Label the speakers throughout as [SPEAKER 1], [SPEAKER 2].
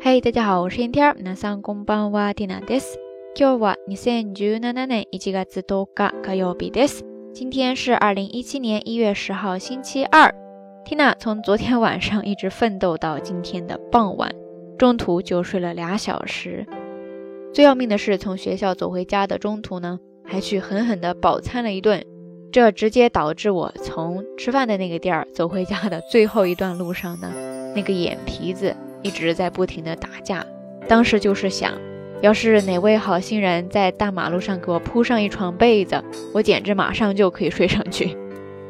[SPEAKER 1] 嘿，大家好，我是天天。皆さんこんばんは、ティナです。今日は二千十七年一月十日火曜日です。今天是二零一七年一月十号星期二。Tina 从昨天晚上一直奋斗到今天的傍晚，中途就睡了俩小时。最要命的是，从学校走回家的中途呢，还去狠狠的饱餐了一顿。这直接导致我从吃饭的那个地儿走回家的最后一段路上呢，那个眼皮子。 一直在不停的打架，当时就是想，要是哪位好心人在大马路上给我铺上一床被子，我简直马上就可以睡上去。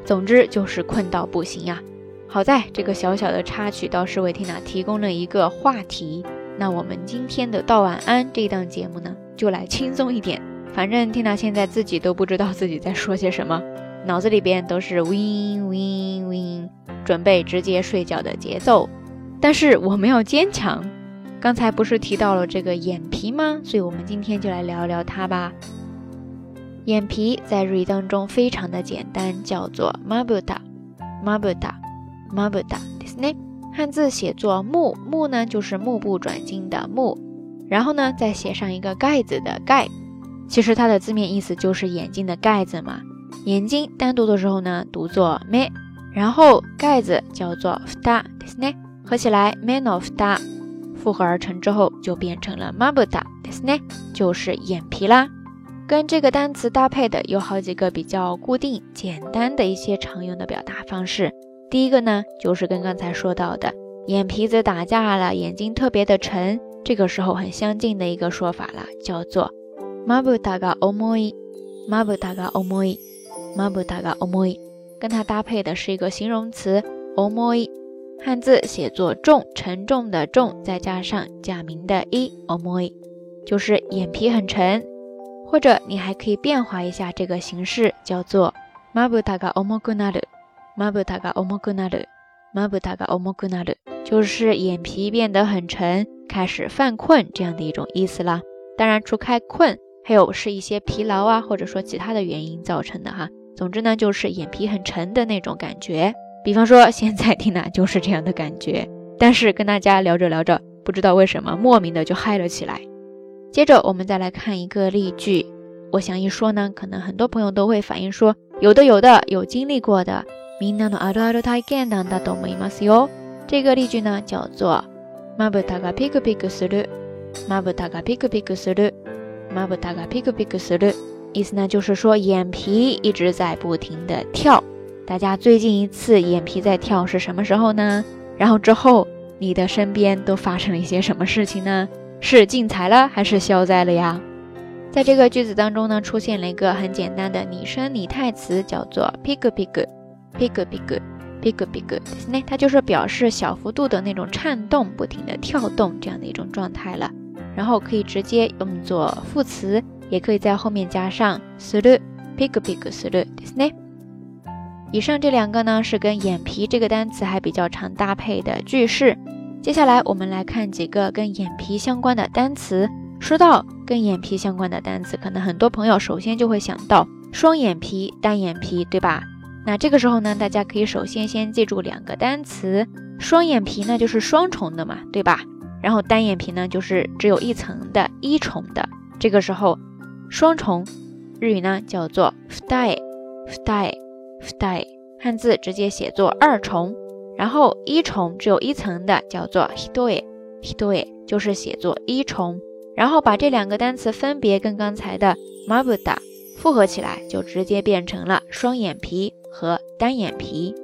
[SPEAKER 1] 总之就是困到不行呀。好在这个小小的插曲倒是为缇娜提供了一个话题。那我们今天的道晚安这一档节目呢，就来轻松一点。反正缇娜现在自己都不知道自己在说些什么，脑子里边都是 win win win，准备直接睡觉的节奏。但是我们要坚强。刚才不是提到了这个眼皮吗？所以我们今天就来聊聊它吧。眼皮在日语当中非常的简单，叫做 mabuta，mabuta，mabuta，ですね。汉字写作目，目呢就是目不转睛的目，然后呢再写上一个盖子的盖。其实它的字面意思就是眼睛的盖子嘛。眼睛单独的时候呢读作 me，然后盖子叫做 futa，ですね。 合起来，man of da，复合而成之后就变成了 mabuda，ですね，就是眼皮啦。跟这个单词搭配的有好几个比较固定、简单的一些常用的表达方式。第一个呢，就是跟刚才说到的眼皮子打架了，眼睛特别的沉，这个时候很相近的一个说法了，叫做 mabuda ga omoi，mabuda ga omoi，mabuda ga omoi，跟它搭配的是一个形容词 omoi。 汉字写作重，沉重的重，再加上假名的一 o m o 就是眼皮很沉。或者你还可以变化一下这个形式，叫做 mabuta ga omokunaru，mabuta ga omokunaru，mabuta ga omokunaru，就是眼皮变得很沉，开始犯困这样的一种意思啦。当然，除开困，还有是一些疲劳啊，或者说其他的原因造成的哈。总之呢，就是眼皮很沉的那种感觉。比方说，现在听娜就是这样的感觉，但是跟大家聊着聊着，不知道为什么莫名的就嗨了起来。接着我们再来看一个例句，我想一说呢，可能很多朋友都会反映说，有的有的有经历过的。みんなのあるある体験談だと思いますよ。这个例句呢叫做まぶたがピクピクする，まぶたがピクピクする，まぶたがピクピクする。意思呢就是说眼皮一直在不停的跳。 大家最近一次眼皮在跳是什么时候呢？然后之后你的身边都发生了一些什么事情呢？是进财了还是消灾了呀？在这个句子当中呢，出现了一个很简单的拟声拟态词，叫做 pig pig pig pig pig pig，那它就是表示小幅度的那种颤动、不停的跳动这样的一种状态了。然后可以直接用作副词，也可以在后面加上する pig pig するですね。 以上这两个呢，是跟眼皮这个单词还比较常搭配的句式。接下来我们来看几个跟眼皮相关的单词。说到跟眼皮相关的单词，可能很多朋友首先就会想到双眼皮、单眼皮，对吧？那这个时候呢，大家可以首先先记住两个单词：双眼皮呢就是双重的嘛，对吧？然后单眼皮呢就是只有一层的一重的。这个时候，双重日语呢叫做 ftai，ftai。ftai 汉字直接写作二重，然后一重只有一层的叫做 hitoe，hitoe 就是写作一重，然后把这两个单词分别跟刚才的 mabuda 复合起来，就直接变成了双眼皮和单眼皮。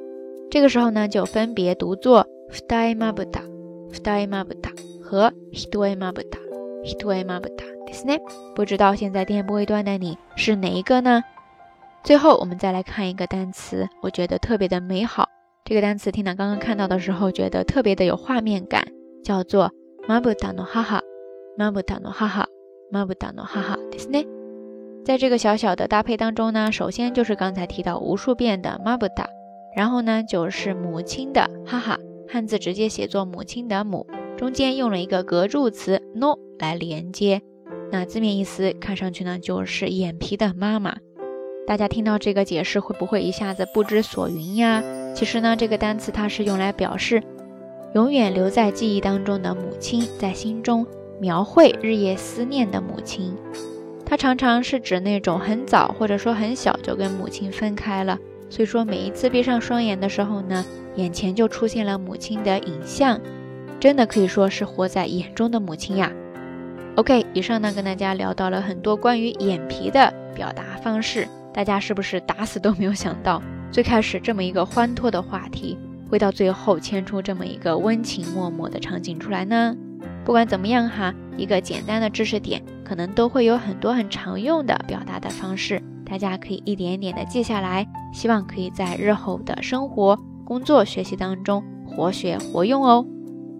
[SPEAKER 1] 这个时候呢，就分别读作 ftai mabuda，ftai mabuda 和 hitoe mabuda，hitoe mabuda ですね。不知道现在电波一端的你是哪一个呢？ 最后，我们再来看一个单词，我觉得特别的美好。这个单词听到刚刚看到的时候，觉得特别的有画面感，叫做 mabuta no haha，mabuta no haha，mabuta no haha，ですね。在这个小小的搭配当中呢，首先就是刚才提到无数遍的 mabuta，然后呢就是母亲的哈哈，汉字直接写作母亲的母，中间用了一个格助词 no 来连接，那字面意思看上去呢就是眼皮的妈妈。 大家听到这个解释会不会一下子不知所云呀？其实呢，这个单词它是用来表示永远留在记忆当中的母亲，在心中描绘日夜思念的母亲。它常常是指那种很早或者说很小就跟母亲分开了，所以说每一次闭上双眼的时候呢，眼前就出现了母亲的影像，真的可以说是活在眼中的母亲呀。OK，以上呢跟大家聊到了很多关于眼皮的表达方式，大家是不是打死都没有想到，最开始这么一个欢脱的话题？会到最后牵出这么一个温情脉脉的场景出来呢？不管怎么样哈，一个简单的知识点，可能都会有很多很常用的表达的方式，大家可以一点一点的记下来，希望可以在日后的生活、工作、学习当中活学活用哦。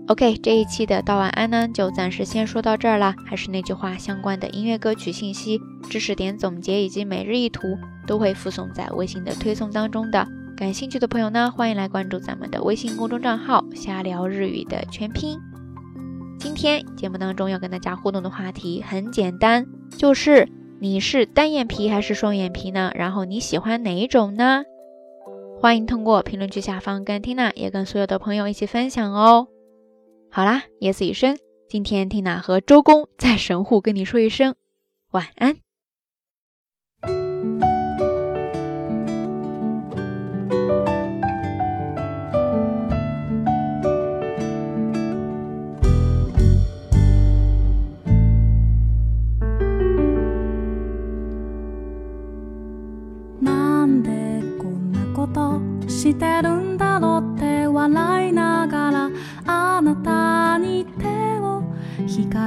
[SPEAKER 1] OK，这一期的道晚安呢，就暂时先说到这儿了。还是那句话，相关的音乐歌曲信息、知识点总结以及每日一图，都会附送在微信的推送当中的。感兴趣的朋友呢，欢迎来关注咱们的微信公众账号“瞎聊日语”的全拼。今天节目当中要跟大家互动的话题很简单，就是你是单眼皮还是双眼皮呢？然后你喜欢哪一种呢？欢迎通过评论区下方跟缇娜也跟所有的朋友一起分享哦。好啦，夜色已深，今天缇娜和周公在神户跟你说一声晚安。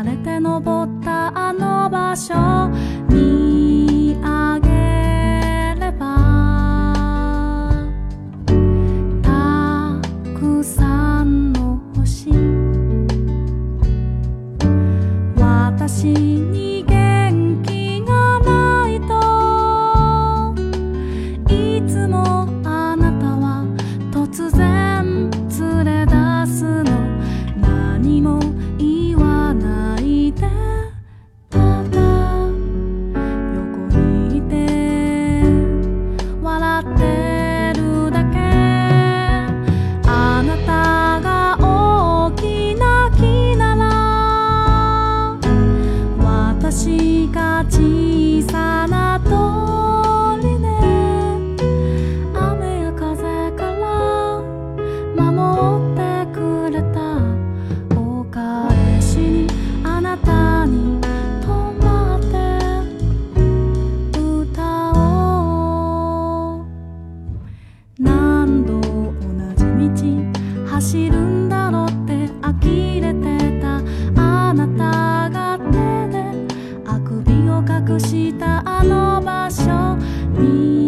[SPEAKER 2] れて登ったあの場所始める